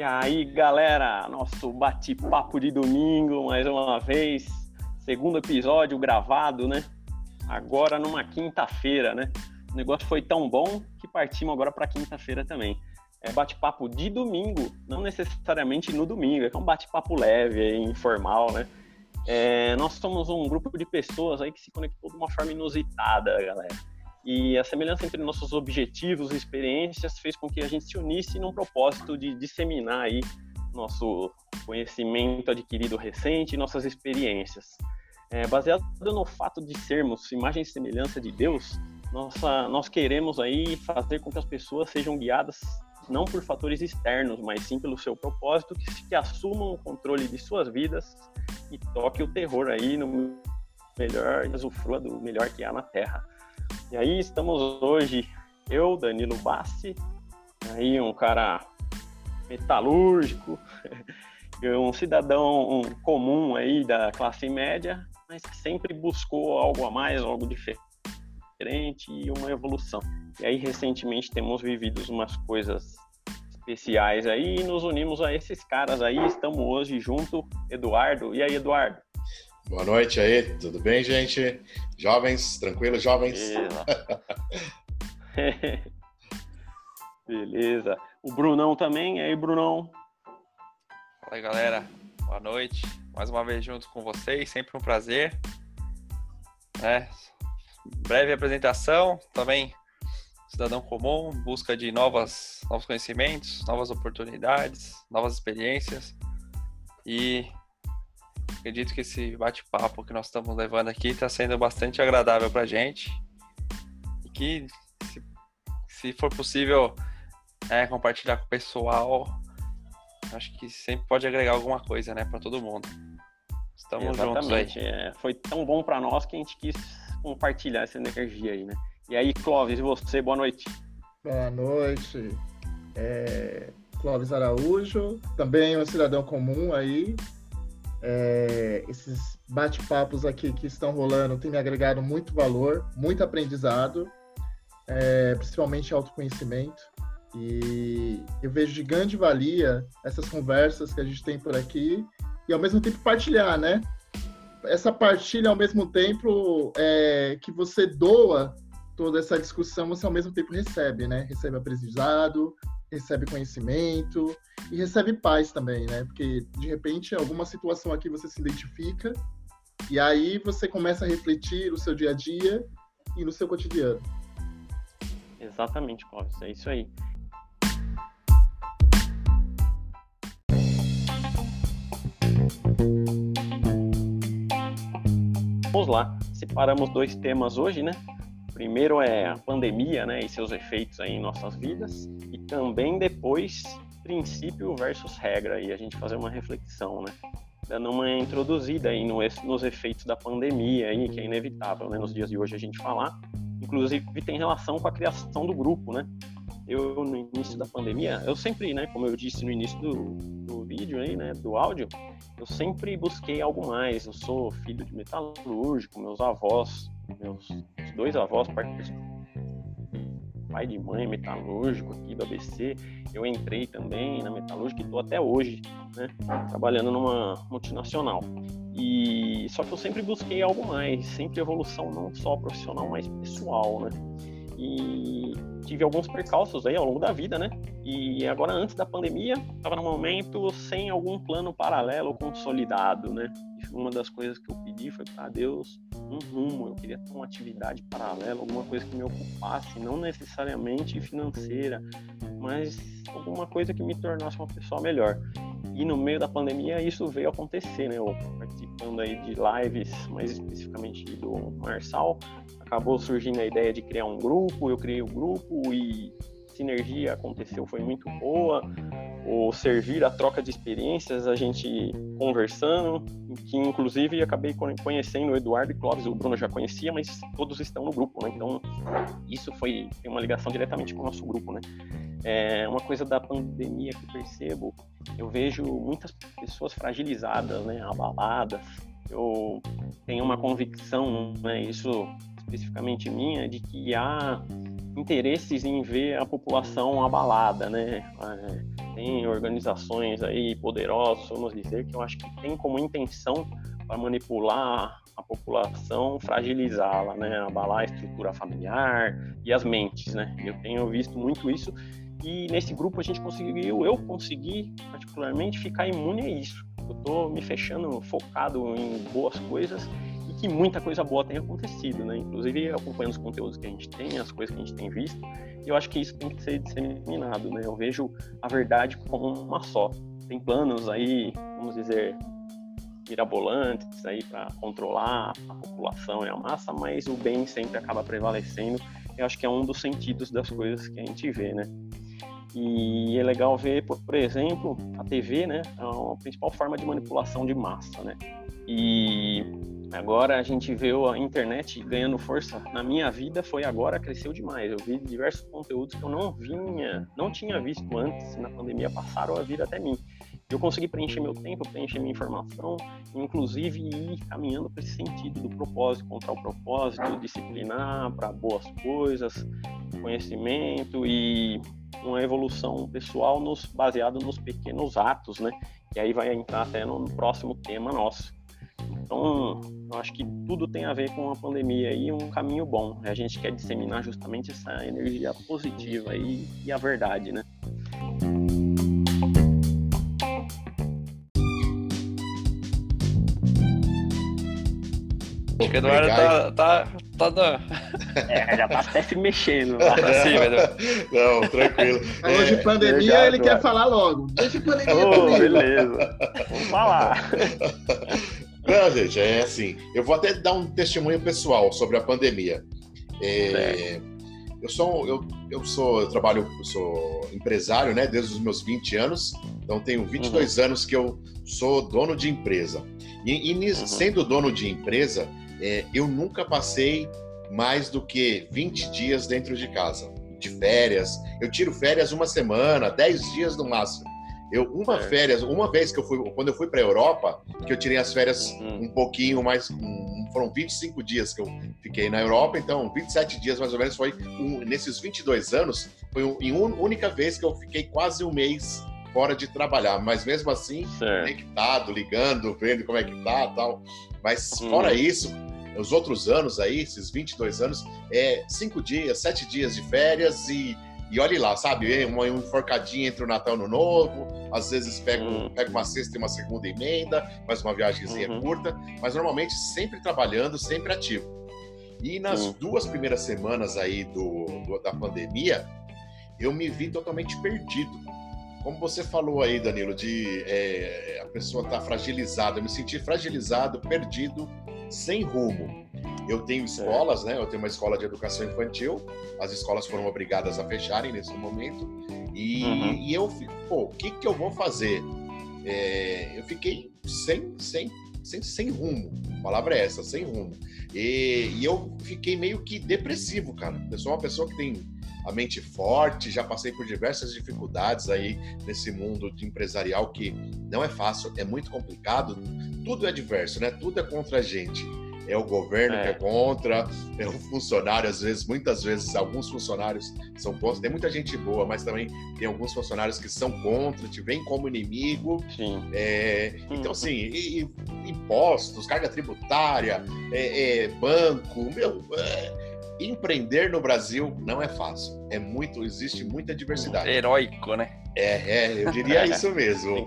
E aí, galera, nosso bate-papo de domingo, mais uma vez, segundo episódio gravado, né? Agora numa quinta-feira, né? O negócio foi tão bom que partimos agora para quinta-feira também. É bate-papo de domingo, não necessariamente no domingo, é um bate-papo leve, informal, né? É, nós somos um grupo de pessoas aí que se conectou de uma forma inusitada, galera. E a semelhança entre nossos objetivos e experiências fez com que a gente se unisse num propósito de disseminar aí nosso conhecimento adquirido recente e nossas experiências. É, baseado no fato de sermos imagem e semelhança de Deus, nossa, nós queremos aí fazer com que as pessoas sejam guiadas não por fatores externos, mas sim pelo seu propósito, que, que assumam o controle de suas vidas e toque o terror aí no melhor usufrua do melhor que há na Terra. E aí estamos hoje, eu, Danilo Bassi, aí um cara metalúrgico, um cidadão comum aí da classe média, mas que sempre buscou algo a mais, algo diferente e uma evolução. E aí recentemente temos vivido umas coisas especiais aí e nos unimos a esses caras aí. Estamos hoje junto, Eduardo. E aí, Eduardo? Boa noite aí, tudo bem, gente? Jovens, tranquilo, jovens? Beleza. Beleza. O Brunão também, e aí, Brunão? Fala aí, galera. Boa noite. Mais uma vez junto com vocês, sempre um prazer. É, breve apresentação, também cidadão comum, busca de novas, novos conhecimentos, novas oportunidades, novas experiências. E Acredito que esse bate-papo que nós estamos levando aqui está sendo bastante agradável para a gente. E que, se, se for possível, é, compartilhar com o pessoal, acho que sempre pode agregar alguma coisa, né, para todo mundo. Estamos Exatamente. juntos aí. É, foi tão bom para nós que a gente quis compartilhar essa energia aí, né? E aí, Clóvis, e você? Boa noite. Boa noite. É, Clóvis Araújo, também um cidadão comum aí, é, esses bate-papos aqui que estão rolando têm me agregado muito valor, muito aprendizado, é, principalmente autoconhecimento. E eu vejo de grande valia essas conversas que a gente tem por aqui e ao mesmo tempo partilhar, né? Essa partilha ao mesmo tempo é, que você doa toda essa discussão, você ao mesmo tempo recebe, né? Recebe aprendizado, recebe conhecimento e recebe paz também, né? Porque de repente alguma situação aqui você se identifica e aí você começa a refletir no seu dia a dia e no seu cotidiano. Exatamente, Clóvis, é isso aí. Vamos lá, separamos dois temas hoje, né? Primeiro é a pandemia, né, e seus efeitos aí em nossas vidas, e também depois princípio versus regra, e a gente fazer uma reflexão, né, dando uma introduzida aí no, nos efeitos da pandemia aí, que é inevitável, né, nos dias de hoje a gente falar. Inclusive tem relação com a criação do grupo, né? Eu no início da pandemia, eu sempre, né, como eu disse no início do, do vídeo aí, né, do áudio, eu sempre busquei algo mais. Eu sou filho de metalúrgico, meus avós meus dois avós pai de mãe metalúrgico aqui do ABC. Eu entrei também na metalúrgica e estou até hoje, né, trabalhando numa multinacional. E só que eu sempre busquei algo mais, sempre evolução não só profissional, mas pessoal, né? E tive alguns percalços aí ao longo da vida, né? E agora antes da pandemia, estava num momento sem algum plano paralelo consolidado, né? uma das coisas que eu pedi foi para Deus um rumo. Eu queria ter uma atividade paralela, alguma coisa que me ocupasse, não necessariamente financeira, mas alguma coisa que me tornasse uma pessoa melhor. E no meio da pandemia isso veio acontecer, né? Eu participando aí de lives, mais especificamente do Marçal, acabou surgindo a ideia de criar um grupo. Eu criei o um grupo e sinergia aconteceu, foi muito boa. O servir, a troca de experiências, a gente conversando, que inclusive acabei conhecendo o Eduardo e Clóvis, o Bruno já conhecia, mas todos estão no grupo, né? Então, isso foi tem uma ligação diretamente com o nosso grupo, né? É uma coisa da pandemia que percebo, eu vejo muitas pessoas fragilizadas, né? Abaladas. Eu tenho uma convicção, né? Isso especificamente minha, de que há interesses em ver a população abalada, né? É, tem organizações aí poderosas, vamos dizer, que eu acho que tem como intenção para manipular a população, fragilizá-la, né, abalar a estrutura familiar e as mentes, né. Eu tenho visto muito isso e nesse grupo a gente conseguiu, eu consegui particularmente ficar imune a isso. Eu tô me fechando focado em boas coisas que muita coisa boa tem acontecido, né? Inclusive acompanhando os conteúdos que a gente tem, as coisas que a gente tem visto, eu acho que isso tem que ser disseminado, né? Eu vejo a verdade como uma só. Tem planos aí, vamos dizer, mirabolantes aí para controlar a população e a massa, mas o bem sempre acaba prevalecendo. Eu acho que é um dos sentidos das coisas que a gente vê, né? E é legal ver, por, por exemplo, a TV, né? É a principal forma de manipulação de massa, né? E agora a gente vê a internet ganhando força. Na minha vida foi agora, cresceu demais. Eu vi diversos conteúdos que eu não vinha, não tinha visto antes, na pandemia passaram a vir até mim. Eu consegui preencher meu tempo, preencher minha informação, inclusive ir caminhando para esse sentido do propósito, contra o propósito, disciplinar para boas coisas, conhecimento e uma evolução pessoal nos baseado nos pequenos atos, né? E aí vai entrar até no próximo tema nosso. Então, eu acho que tudo tem a ver com a pandemia e um caminho bom. A gente quer disseminar justamente essa energia positiva e, e a verdade, né? Acho que o Eduardo tá, tá, tá. É, já tá até se mexendo lá. Não, tranquilo. Falou de pandemia, é, ele quer falar logo. Deixa a pandemia oh, Beleza. Vamos falar. Não, gente, é assim. Eu vou até dar um testemunho pessoal sobre a pandemia. É, eu sou, eu, eu sou, eu trabalho, eu sou empresário, né, desde os meus 20 anos. Então tenho 22 uhum. anos que eu sou dono de empresa. E, e uhum. sendo dono de empresa, é, eu nunca passei mais do que 20 dias dentro de casa, de férias. Eu tiro férias uma semana, 10 dias no máximo. Eu, uma é. férias, uma vez que eu fui, quando eu fui para a Europa, que eu tirei as férias uhum. um pouquinho mais, um, foram 25 dias que eu fiquei na Europa, então 27 dias mais ou menos foi, um, nesses 22 anos, foi um, em uma única vez que eu fiquei quase um mês fora de trabalhar, mas mesmo assim, certo. conectado, ligando, vendo como é que tá tal. Mas uhum. fora isso, os outros anos aí, esses 22 anos, é cinco dias, sete dias de férias e, e olhe lá, sabe? Uma, enforcadinha entre o Natal e o Novo, às vezes pego, uhum. pego uma sexta e uma segunda emenda, mais uma viagemzinha uhum. curta, mas normalmente sempre trabalhando, sempre ativo. E nas uhum. duas primeiras semanas aí do, do, da pandemia, eu me vi totalmente perdido. Como você falou aí, Danilo, de é, a pessoa estar tá fragilizada, eu me senti fragilizado, perdido, sem rumo. Eu tenho escolas, né? Eu tenho uma escola de educação infantil. As escolas foram obrigadas a fecharem nesse momento. E, uhum. e eu fico, pô, o que, que eu vou fazer? É, eu fiquei sem, sem, sem, sem rumo. A palavra é essa, sem rumo. E, e eu fiquei meio que depressivo, cara. Eu sou uma pessoa que tem a mente forte, já passei por diversas dificuldades aí nesse mundo de empresarial que não é fácil, é muito complicado, tudo é diverso, né? Tudo é contra a gente. É o governo é. que é contra, é o funcionário, às vezes, muitas vezes, alguns funcionários são contra. Tem muita gente boa, mas também tem alguns funcionários que são contra, te veem como inimigo. Sim. É, então, assim, e, e, impostos, carga tributária, é, é banco, meu, é, empreender no Brasil não é fácil. É muito, existe muita diversidade. Heróico, né? É, é eu diria isso mesmo.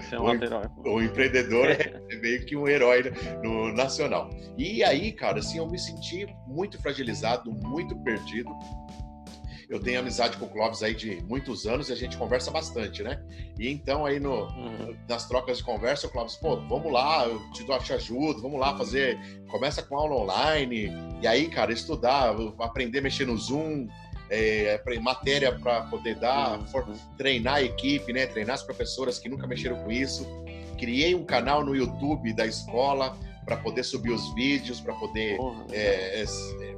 o, o, empreendedor é meio que um herói no nacional. E aí, cara, assim, eu me senti muito fragilizado, muito perdido. Eu tenho amizade com o Clóvis aí de muitos anos e a gente conversa bastante, né? E então aí no, uhum. nas trocas de conversa, o Clóvis, pô, vamos lá, eu te dou, te ajudo, vamos lá fazer, começa com aula online, e aí, cara, estudar, aprender a mexer no Zoom, é, matéria para poder dar, uhum. treinar a equipe, né? Treinar as professoras que nunca mexeram com isso. Criei um canal no YouTube da escola para poder subir os vídeos, para poder é, é,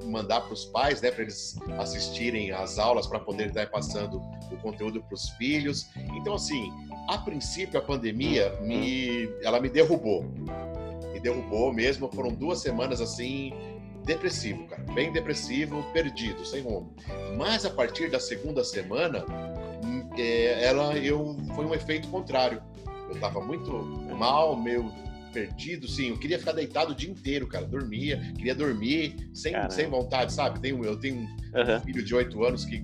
mandar para os pais, né, para eles assistirem às aulas, para poder estar passando o conteúdo para os filhos. Então, assim, a princípio a pandemia me, ela me derrubou, me derrubou mesmo. Foram duas semanas assim depressivo, cara, bem depressivo, perdido, sem rumo. Mas a partir da segunda semana é, ela, eu, foi um efeito contrário. Eu tava muito mal, meio perdido, sim. Eu queria ficar deitado o dia inteiro, cara. Dormia, queria dormir sem, sem vontade, sabe? Tenho, eu tenho um uhum. filho de oito anos que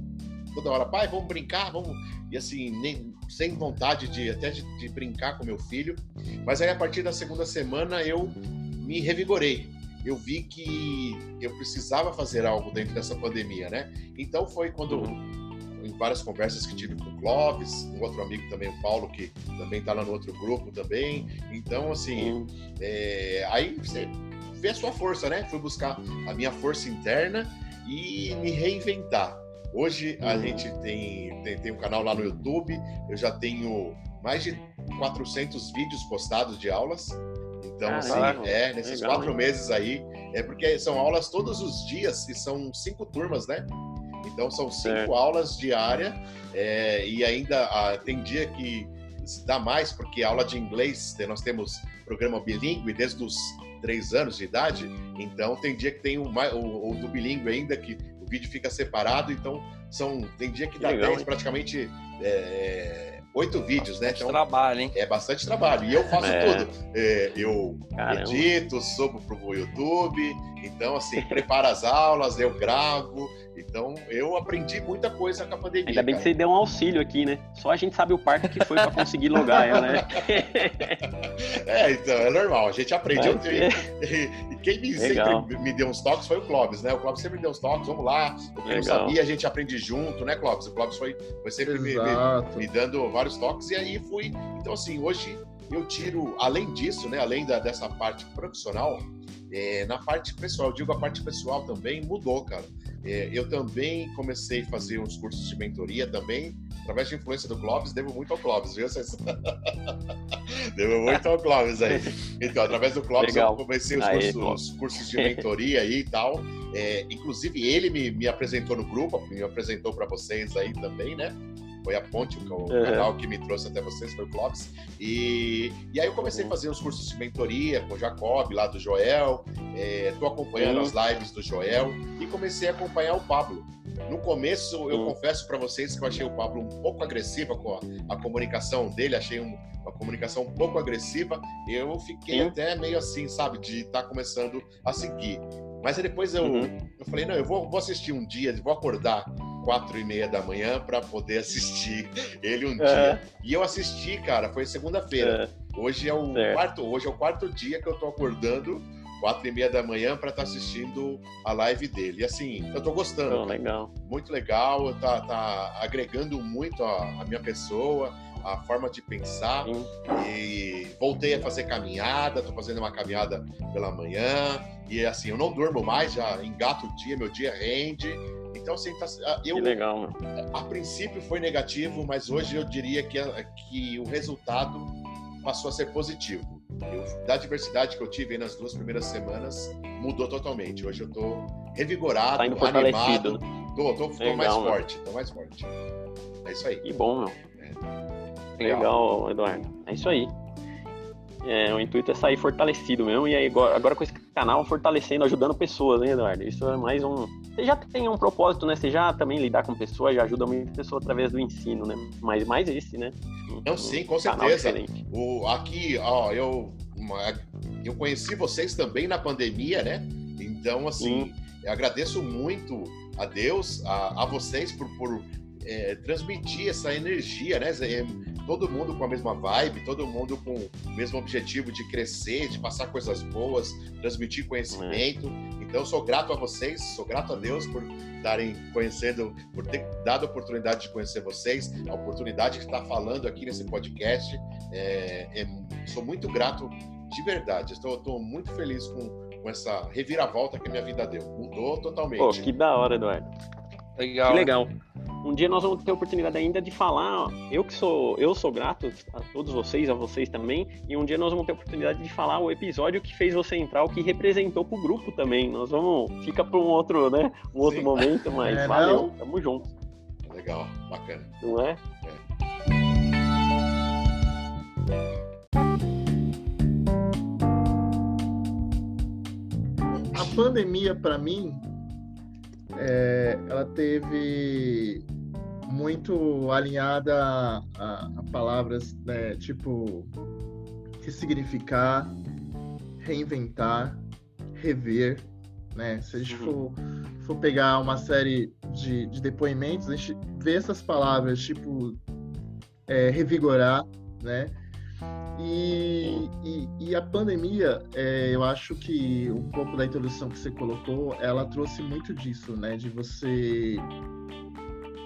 toda hora, pai, vamos brincar, vamos. E assim, nem, sem vontade de até de, de brincar com meu filho. Mas aí, a partir da segunda semana, eu me revigorei eu vi que eu precisava fazer algo dentro dessa pandemia, né? Então foi quando uhum em várias conversas que tive com o Clóvis, um outro amigo também, o Paulo, que também está lá no outro grupo também. Então, assim, é, aí você vê a sua força, né? Fui buscar a minha força interna e me reinventar. Hoje a uhum. gente tem, tem, tem um canal lá no YouTube, eu já tenho mais de 400 vídeos postados de aulas. Então, assim, é, nesses legal, quatro hein? meses aí, é porque são aulas todos os dias e são cinco turmas, né? Então são cinco certo. aulas diárias é, e ainda ah, tem dia que dá mais, porque aula de inglês, nós temos programa bilíngue desde os três anos de idade, então tem dia que tem o, o, o do bilíngue ainda, que o vídeo fica separado, então são, tem dia que dá Legal, 10 praticamente é, oito vídeos, né? Então, trabalho, hein? É bastante trabalho. E eu faço é. tudo. É, eu Caramba. edito, subo pro YouTube, então, assim, preparo as aulas, eu gravo. Então, eu aprendi muita coisa com a pandemia. Ainda bem cara. que você deu um auxílio aqui, né? Só a gente sabe o parto que foi para conseguir logar ela, né? é, então, é normal. A gente aprende. Eu, e, quem me, sempre me deu uns toques foi o Clóvis, né? O Clóvis sempre me deu uns toques, vamos lá. O que eu não sabia, a gente aprende junto, né, Clóvis? O Clóvis foi, foi sempre me, me, me, dando vários toques e aí fui. Então, assim, hoje eu tiro, além disso, né, além da, dessa parte profissional, é, na parte pessoal, eu digo a parte pessoal também mudou, cara. É, eu também comecei a fazer uns cursos de mentoria também, através de influência do Clóvis, devo muito ao Clóvis, viu? devo muito ao Clóvis aí. Então, através do Clóvis Legal. eu comecei os, cursos, os, cursos, de mentoria aí e tal. É, inclusive, ele me, me apresentou no grupo, me apresentou para vocês aí também, né? Foi a ponte, o uhum. canal que me trouxe até vocês, foi o Clóvis. E, e aí eu comecei a fazer os cursos de mentoria com o Jacob, lá do Joel. Estou é, acompanhando uhum. as lives do Joel e comecei a acompanhar o Pablo. No começo, eu uhum. confesso para vocês que eu achei o Pablo um pouco agressiva com a, a comunicação dele, achei um, uma comunicação um pouco agressiva. Eu fiquei até meio assim, sabe, de estar tá começando a seguir. Mas depois eu, uhum. eu falei, não, eu vou, vou assistir um dia, vou acordar quatro e meia da manhã para poder assistir ele um dia. E eu assisti, cara, foi segunda-feira. Hoje é o certo. quarto, hoje é o quarto dia que eu tô acordando quatro e meia da manhã para estar tá assistindo a live dele. E assim, eu tô gostando. Legal. Muito legal, tá, tá agregando muito a, a minha pessoa, a forma de pensar. Sim. E voltei a fazer caminhada, tô fazendo uma caminhada pela manhã. E assim, eu não durmo mais, já engato o dia, meu dia rende. Então, assim, tá, eu. Que legal, A princípio foi negativo, mas hoje eu diria que, que o resultado passou a ser positivo. Eu, da diversidade que eu tive nas duas primeiras semanas, mudou totalmente. Hoje eu tô revigorado, tá indo animado. Né? Tô, tô, tô mais forte, tô mais forte. É isso aí. Que bom, meu. É. Legal. Legal, Eduardo. É isso aí. É, o intuito é sair fortalecido mesmo, e aí agora, agora com esse canal fortalecendo, ajudando pessoas, hein, Eduardo? Isso é mais um. Você já tem um propósito, né? Você já também lidar com pessoas, já ajuda muita pessoa através do ensino, né? Mas mais esse, né? Não, um, sim, com certeza. O, aqui, ó, eu, eu conheci vocês também na pandemia, né? Então, assim, agradeço muito a Deus, a, a vocês por, por é, transmitir essa energia, né? Todo mundo com a mesma vibe, todo mundo com o mesmo objetivo de crescer, de passar coisas boas, transmitir conhecimento. É. Então, sou grato a vocês, sou grato a Deus por darem conhecendo, por ter dado a oportunidade de conhecer vocês, a oportunidade de estar falando aqui nesse podcast. É, é, sou muito grato de verdade. Estou, estou muito feliz com, com essa reviravolta que a minha vida deu. Mudou totalmente. Pô, que da hora, Eduardo. Legal. Que legal. Um dia nós vamos ter a oportunidade ainda de falar, eu que sou, eu sou grato a todos vocês, a vocês também, e um dia nós vamos ter a oportunidade de falar o episódio que fez você entrar, o que representou pro grupo também. Nós vamos, fica para um outro, né, um outro Sim. momento, mas é, valeu, não? tamo junto. Legal, bacana. Não é? é. A pandemia para mim é, ela teve muito alinhada a, a, palavras né, tipo ressignificar, reinventar, rever. Né? Se a gente for, for pegar uma série de, de depoimentos, a gente vê essas palavras tipo é, revigorar, né? E, e, e, a pandemia, é, eu acho que um pouco da introdução que você colocou, ela trouxe muito disso, né? De você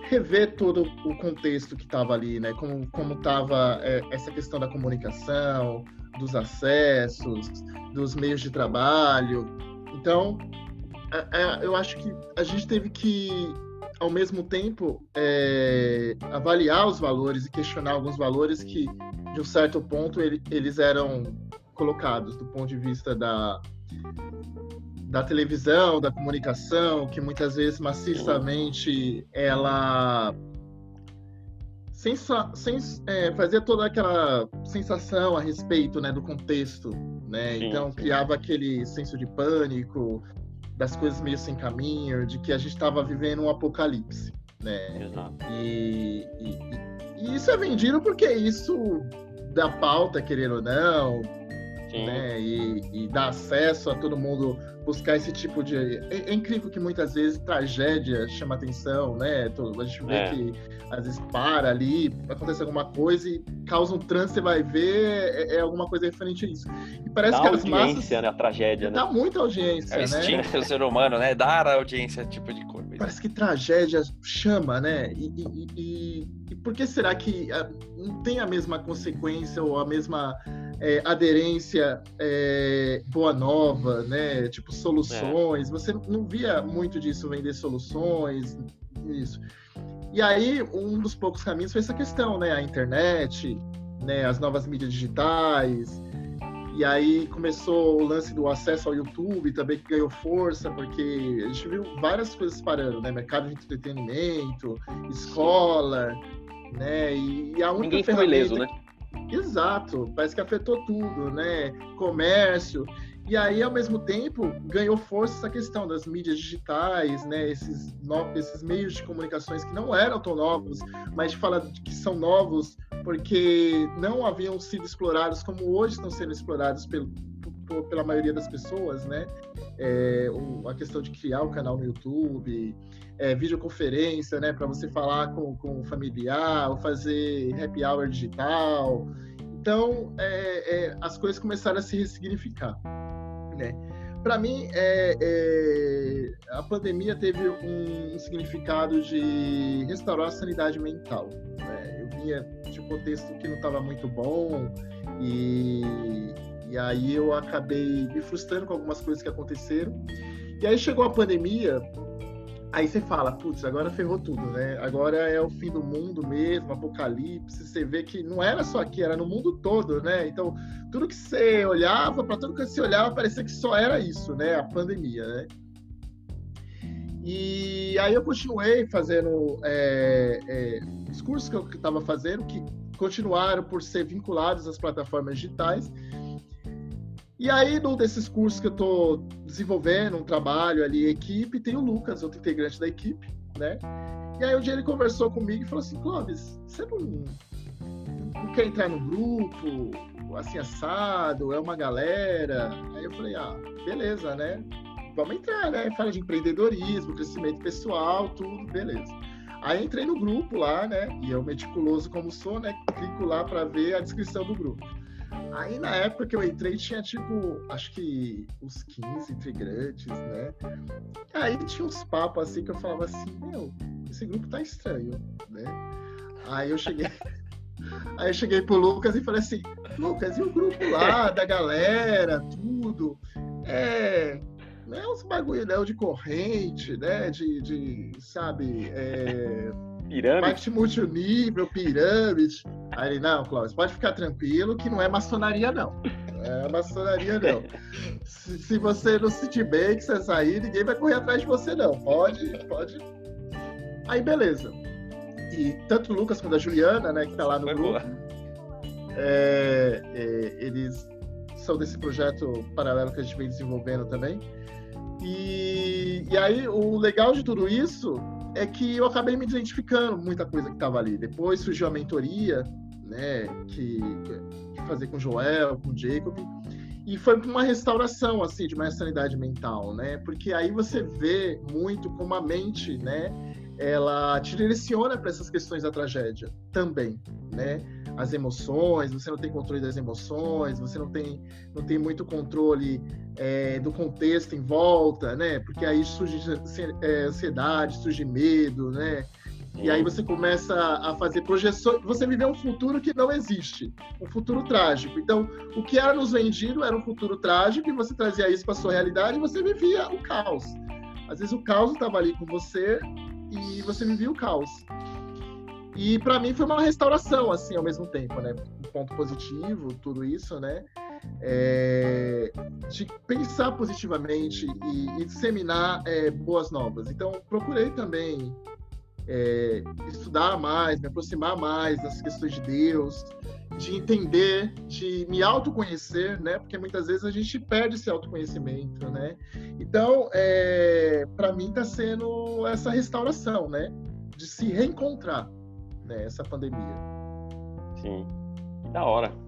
rever todo o contexto que estava ali, né? Como como estava é, essa questão da comunicação, dos acessos, dos meios de trabalho. Então, é, é, eu acho que a gente teve que ao mesmo tempo é, avaliar os valores e questionar alguns valores que de um certo ponto ele, eles eram colocados do ponto de vista da da televisão, da comunicação, que muitas vezes maciçamente ela sens, é, fazia toda aquela sensação a respeito né, do contexto, né? Sim, então sim. criava aquele senso de pânico, das coisas meio sem caminho, de que a gente estava vivendo um apocalipse, né? Exato. E, e, e, isso é vendido porque isso dá pauta, querendo ou não, Sim. né? E, e dá acesso a todo mundo buscar esse tipo de. É, é, incrível que muitas vezes tragédia chama atenção, né? A gente vê é. que às vezes para ali, acontece alguma coisa e causa um trânsito, você vai ver, é, é alguma coisa referente a isso. E parece dá que as massas. né? A tragédia, né? Dá muita audiência, é né? É o ser humano, né? Dar audiência tipo de coisa. Parece que tragédia chama, né? E, e, e, e por que será que ah, não tem a mesma consequência ou a mesma é, aderência é, boa nova, né? Tipo soluções. É. Você não via muito disso vender soluções, isso. E aí um dos poucos caminhos foi essa questão, né? A internet, né? As novas mídias digitais. E aí começou o lance do acesso ao YouTube também que ganhou força, porque a gente viu várias coisas parando, né? Mercado de entretenimento, escola, né? E, a única Ninguém ferramenta... foi ileso, né? Exato, parece que afetou tudo, né? Comércio. E aí, ao mesmo tempo, ganhou força essa questão das mídias digitais, né? Esses, no... esses meios de comunicações que não eram tão novos, mas fala que são novos porque não haviam sido explorados como hoje estão sendo explorados pelo, pela maioria das pessoas, né? É, a questão de criar o um canal no YouTube, é, videoconferência, né, para você falar com, com o familiar, ou fazer happy hour digital. Então, é, é, as coisas começaram a se ressignificar, né? Para mim, é, é, a pandemia teve um, um, significado de restaurar a sanidade mental. Né? Eu vinha de um contexto que não estava muito bom e, e aí eu acabei me frustrando com algumas coisas que aconteceram. E aí chegou a pandemia Aí você fala, putz, agora ferrou tudo, né? Agora é o fim do mundo mesmo, apocalipse. Você vê que não era só aqui, era no mundo todo, né? Então, tudo que você olhava, para tudo que você olhava, parecia que só era isso, né? A pandemia, né? E aí eu continuei fazendo é, é, os cursos que eu estava fazendo, que continuaram por ser vinculados às plataformas digitais. E aí, num desses cursos que eu estou desenvolvendo, um trabalho ali, equipe, tem o Lucas, outro integrante da equipe, né? E aí, um dia ele conversou comigo e falou assim: Clóvis, você não, não quer entrar no grupo, assim, assado, é uma galera? Aí eu falei: ah, beleza, né? Vamos entrar, né? Fala de empreendedorismo, crescimento pessoal, tudo, beleza. Aí entrei no grupo lá, né? E eu, meticuloso como sou, né? Clico lá para ver a descrição do grupo. Aí na época que eu entrei tinha tipo, acho que uns 15 integrantes, né? Aí tinha uns papos assim que eu falava assim, meu, esse grupo tá estranho, né? Aí eu cheguei. Aí eu cheguei pro Lucas e falei assim, Lucas, e o grupo lá da galera, tudo? É. Não é uns bagulho né, de corrente, né? De, de sabe, é, Pirâmide? Marketing multinível, pirâmide. Aí ele, não, Cláudio, pode ficar tranquilo que não é maçonaria, não. Não é maçonaria, não. se, se, você não se sentir bem, que você sair, ninguém vai correr atrás de você, não. Pode, pode. Aí, beleza. E tanto o Lucas quanto a Juliana, né, que tá lá no Foi grupo, é, é, eles são desse projeto paralelo que a gente vem desenvolvendo também. E, e aí, o legal de tudo isso é que eu acabei me identificando muita coisa que estava ali. Depois surgiu a mentoria, né, que, que fazer com o Joel, com o Jacob, e foi uma restauração assim de uma sanidade mental, né? Porque aí você vê muito como a mente, né, ela te direciona para essas questões da tragédia também, né? As emoções, você não tem controle das emoções, você não tem, não tem muito controle é, do contexto em volta, né? Porque aí surge é, ansiedade, surge medo, né? E aí você começa a fazer projeções, você viver um futuro que não existe, um futuro trágico. Então, o que era nos vendido era um futuro trágico e você trazia isso para sua realidade e você vivia o caos. Às vezes o caos estava ali com você e você vivia o caos. E para mim foi uma restauração, assim, ao mesmo tempo, né? Um ponto positivo, tudo isso, né? É, de pensar positivamente e, e disseminar é, boas novas. Então, procurei também é, estudar mais, me aproximar mais das questões de Deus, de entender, de me autoconhecer, né? Porque muitas vezes a gente perde esse autoconhecimento, né? Então, é, para mim está sendo essa restauração, né? De se reencontrar, né? Essa pandemia. Sim, da hora.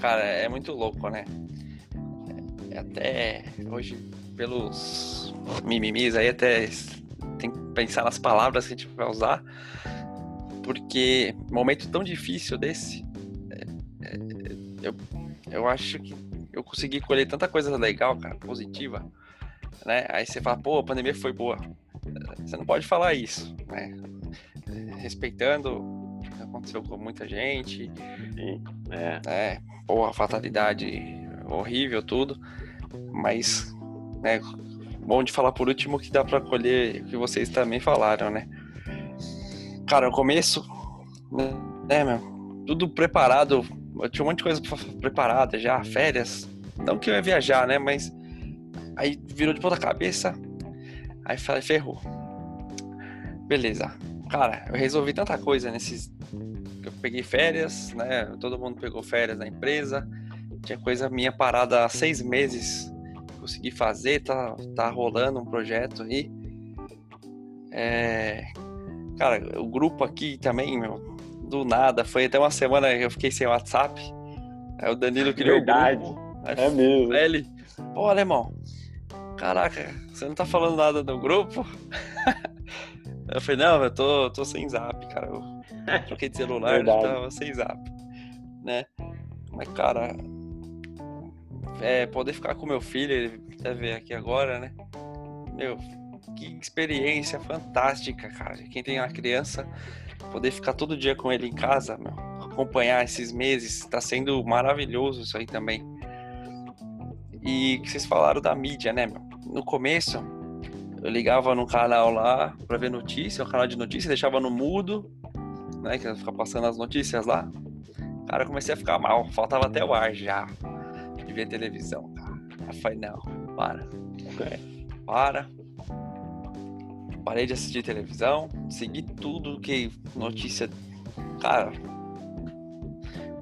Cara, é muito louco, né? É até hoje, pelos mimimis aí, até tem que pensar nas palavras que a gente vai usar, porque momento tão difícil desse, é, é, eu, eu acho que eu consegui colher tanta coisa legal, cara, positiva, né? Aí você fala, pô, a pandemia foi boa. Você não pode falar isso, né? Respeitando aconteceu com muita gente. Sim, é. é porra, fatalidade horrível, tudo. Mas, né, bom de falar por último que dá para colher o que vocês também falaram, né? Cara, no começo, né, meu, tudo preparado. Eu tinha um monte de coisa preparada já, férias. Não que eu ia viajar, né? Mas aí virou de ponta cabeça. Aí falei, ferrou. Beleza. Cara, eu resolvi tanta coisa nesses eu peguei férias, né? Todo mundo pegou férias na empresa. Tinha coisa minha parada há seis meses. Consegui fazer, tá, tá rolando um projeto aí. É... Cara, o grupo aqui também, meu, do nada. Foi até uma semana que eu fiquei sem WhatsApp. Aí o Danilo criou Verdade. o grupo. Aí é mesmo. Ele, pô, alemão, caraca, você não tá falando nada no grupo? eu falei, não, eu tô, tô sem zap, cara. Eu Troquei de celular, já tava sem zap. Né? Mas, cara, é, poder ficar com meu filho, ele deve ver aqui agora, né? Meu, que experiência fantástica, cara. Quem tem uma criança, poder ficar todo dia com ele em casa, meu, acompanhar esses meses, tá sendo maravilhoso isso aí também. E que vocês falaram da mídia, né, meu? No começo, eu ligava no canal lá pra ver notícia, o canal de notícia, deixava no mudo, né? Que ficar passando as notícias lá. Cara, eu comecei a ficar mal. Faltava até o ar já de ver televisão, cara. Eu falei, não, para. Para. Parei de assistir televisão, segui tudo que notícia. Cara,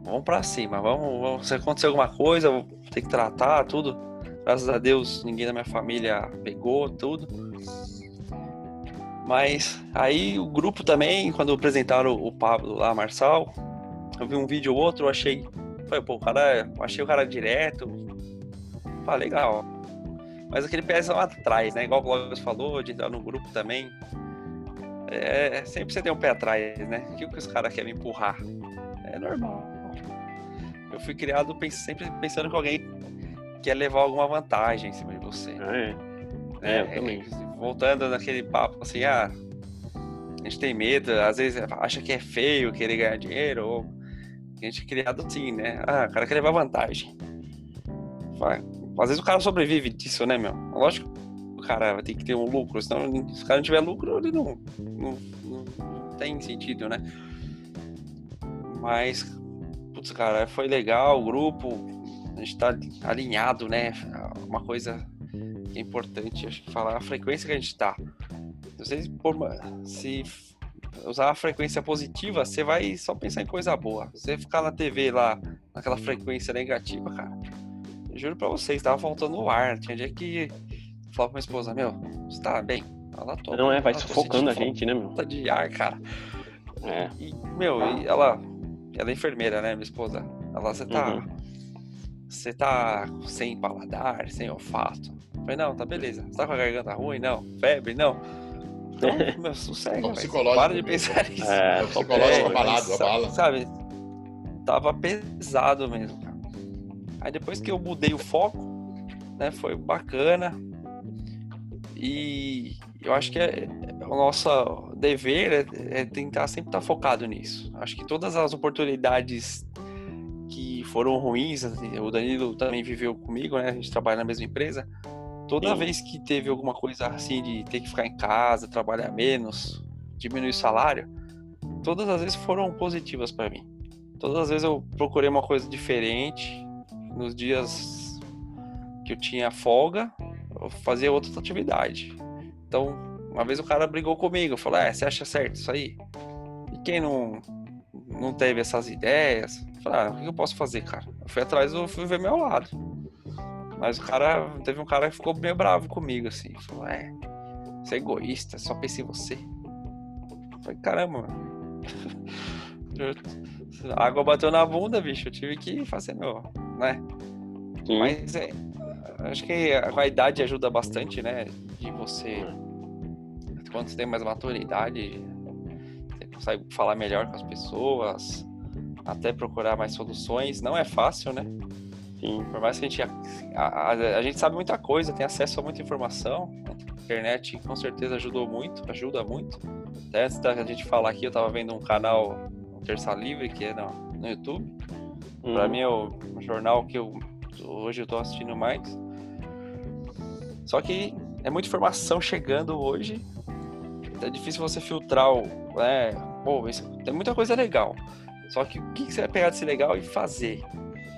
vamos pra cima, vamos, vamos. Se acontecer alguma coisa, vou ter que tratar tudo. Graças a Deus, ninguém da minha família pegou tudo. Mas aí o grupo também, quando apresentaram o Pablo lá, Marçal, eu vi um vídeo ou outro, eu achei. Falei, pô, o cara. Eu achei o cara direto. Falei, legal. Mas aquele pés lá atrás, né? Igual o Clóvis falou, de entrar no grupo também. É, sempre você tem um pé atrás, né? O que os caras querem empurrar? É normal. Eu fui criado sempre pensando que alguém quer levar alguma vantagem em cima de você. Ah, é. É, eu é, também. É, voltando naquele papo assim, ah, a gente tem medo, às vezes acha que é feio querer ganhar dinheiro, ou a gente é criado assim, né? Ah, o cara quer levar vantagem. Às vezes o cara sobrevive disso, né, meu? Lógico o cara vai ter que ter um lucro, senão se o cara não tiver lucro, ele não, não, não tem sentido, né? Mas, putz, cara, foi legal o grupo, a gente tá alinhado, né? Uma coisa que é importante, acho que falar a frequência que a gente está. Se, se usar a frequência positiva, você vai só pensar em coisa boa. Você ficar na TV lá, naquela frequência negativa, cara. juro pra vocês, tava faltando o ar. Tinha dia que falava pra minha esposa, meu, você tá bem? Ela tô, Não é, vai sufocando a gente, né, meu? Falta de ar, cara. É. E, meu, e ela, ela é enfermeira, né, minha esposa? Ela, você tá. Uhum. Você tá sem paladar, sem olfato? Eu falei, não, tá beleza. Você tá com a garganta ruim? Não. Febre? Não. Então, meu, sossega. Para de pensar nisso. É, psicológico é, abalado, abala. Sabe, tava pesado mesmo, cara. Aí depois que eu mudei o foco, né, foi bacana. E eu acho que é, é o nosso dever é, é tentar sempre estar focado nisso. Acho que todas as oportunidades foram ruins, assim, o Danilo também viveu comigo, né? A gente trabalha na mesma empresa. Toda Sim. vez que teve alguma coisa assim de ter que ficar em casa, trabalhar menos, diminuir o salário, todas as vezes foram positivas para mim. Todas as vezes eu procurei uma coisa diferente. Nos dias que eu tinha folga, eu fazia outra atividade. Então, uma vez o cara brigou comigo, falou: "É, você acha certo isso aí?" E quem não não teve essas ideias, falei: ah, "O que eu posso fazer, cara?" Eu fui atrás, eu fui ver meu lado. Mas o cara, teve um cara que ficou meio bravo comigo assim, falou: "É, você é egoísta, só pensa em você." Eu falei: "Caramba, mano." A água bateu na bunda, bicho. Eu tive que fazer meu, né? Sim. Mas é, acho que a, a idade ajuda bastante, né? De você. Quando você tem mais maturidade, você consegue falar melhor com as pessoas, até procurar mais soluções. Não é fácil, né? Sim. Por mais que a gente. A, a, a gente sabe muita coisa, tem acesso a muita informação. A internet com certeza ajudou muito, ajuda muito. Até antes da gente falar aqui, eu tava vendo um canal Terça Livre, que é no, no YouTube. Uhum. Pra mim é o jornal que eu hoje eu tô assistindo mais. Só que é muita informação chegando hoje. É difícil você filtrar o. É, pô, isso, tem muita coisa legal. Só que o que, você vai pegar desse legal e fazer?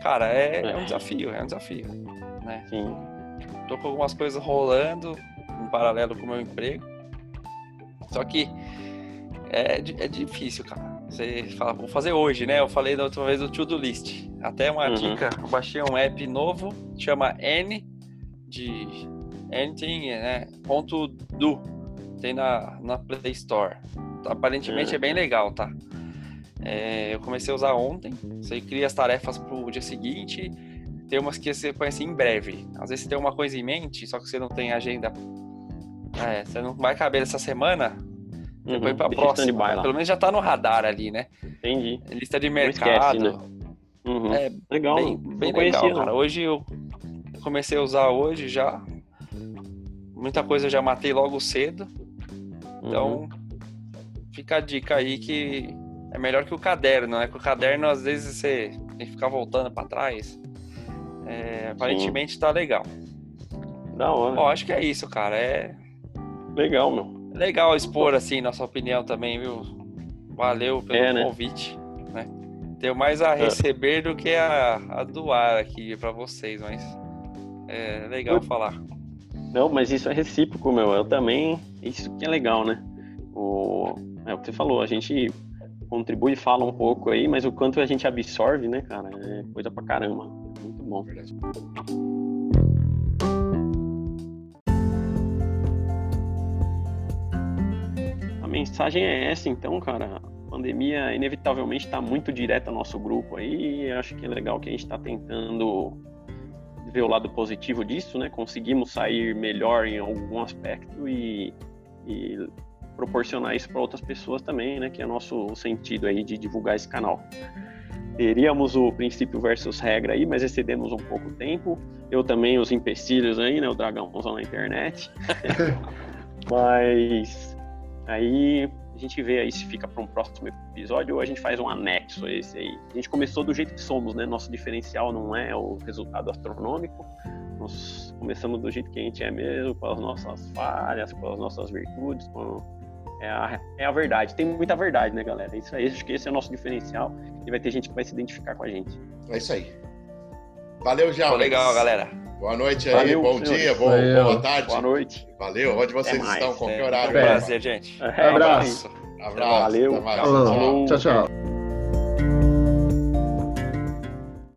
Cara, é, é um desafio, é um desafio. Né? Sim. Tô com algumas coisas rolando em paralelo com o meu emprego. Só que é, é difícil, cara. Você fala, vou fazer hoje, né? Eu falei da outra vez do To-Do List. Até uma uhum. dica, eu baixei um app novo, chama N de Anything, né? Ponto do. Tem na, na Play Store. Aparentemente uhum. é bem legal, tá? É, eu comecei a usar ontem. Você cria as tarefas pro dia seguinte. Tem umas que você põe assim em breve. Às vezes você tem uma coisa em mente, só que você não tem agenda. É, você não vai caber essa semana Uhum, Depois pra próxima. Pelo menos já tá no radar ali, né? Entendi. Lista de mercado. Esquece, né? uhum. É legal. Bem, bem legal, conhecia, cara. Hoje eu comecei a usar hoje já. Muita coisa eu já matei logo cedo. Então, uhum. fica a dica aí que é melhor que o caderno, né? Que o caderno, às vezes, você tem que ficar voltando para trás. É, aparentemente Sim. tá legal. Da hora. Ó, acho que é isso, cara. É. Legal, meu legal expor assim nossa opinião também, viu? Valeu pelo é, né? convite, né? Tenho mais a é. receber do que a, a doar aqui para vocês, mas é legal Eu... falar. Não, mas isso é recíproco, meu. Eu também. Isso que é legal, né? O... É o que você falou, a gente contribui e fala um pouco aí, mas o quanto a gente absorve, né, cara? É coisa pra caramba. Muito bom. Verdade. mensagem é essa, então, cara. A pandemia inevitavelmente está muito direta ao nosso grupo aí. E acho que é legal que a gente está tentando ver o lado positivo disso, né? Conseguimos sair melhor em algum aspecto e, e proporcionar isso para outras pessoas também, né? Que é o nosso sentido aí de divulgar esse canal. Teríamos o princípio versus regra aí, mas excedemos um pouco o tempo. Eu também os empecilhos aí, né? O dragãozão na internet. mas Aí a gente vê aí se fica para um próximo episódio ou a gente faz um anexo a esse aí. A gente começou do jeito que somos, né? Nosso diferencial não é o resultado astronômico. Nós começamos do jeito que a gente é mesmo, com as nossas falhas, com as nossas virtudes, com... É a, é a verdade. Tem muita verdade, né, galera? Isso aí, acho que esse é o nosso diferencial e vai ter gente que vai se identificar com a gente. É isso aí. Valeu, já. Legal, galera. Boa noite aí, Valeu, bom dia, boa, boa, tarde. Boa noite. Valeu, onde vocês estão, qualquer é, horário. Um prazer, gente. Um abraço. Abraço. Valeu. Tchau, tchau. tchau.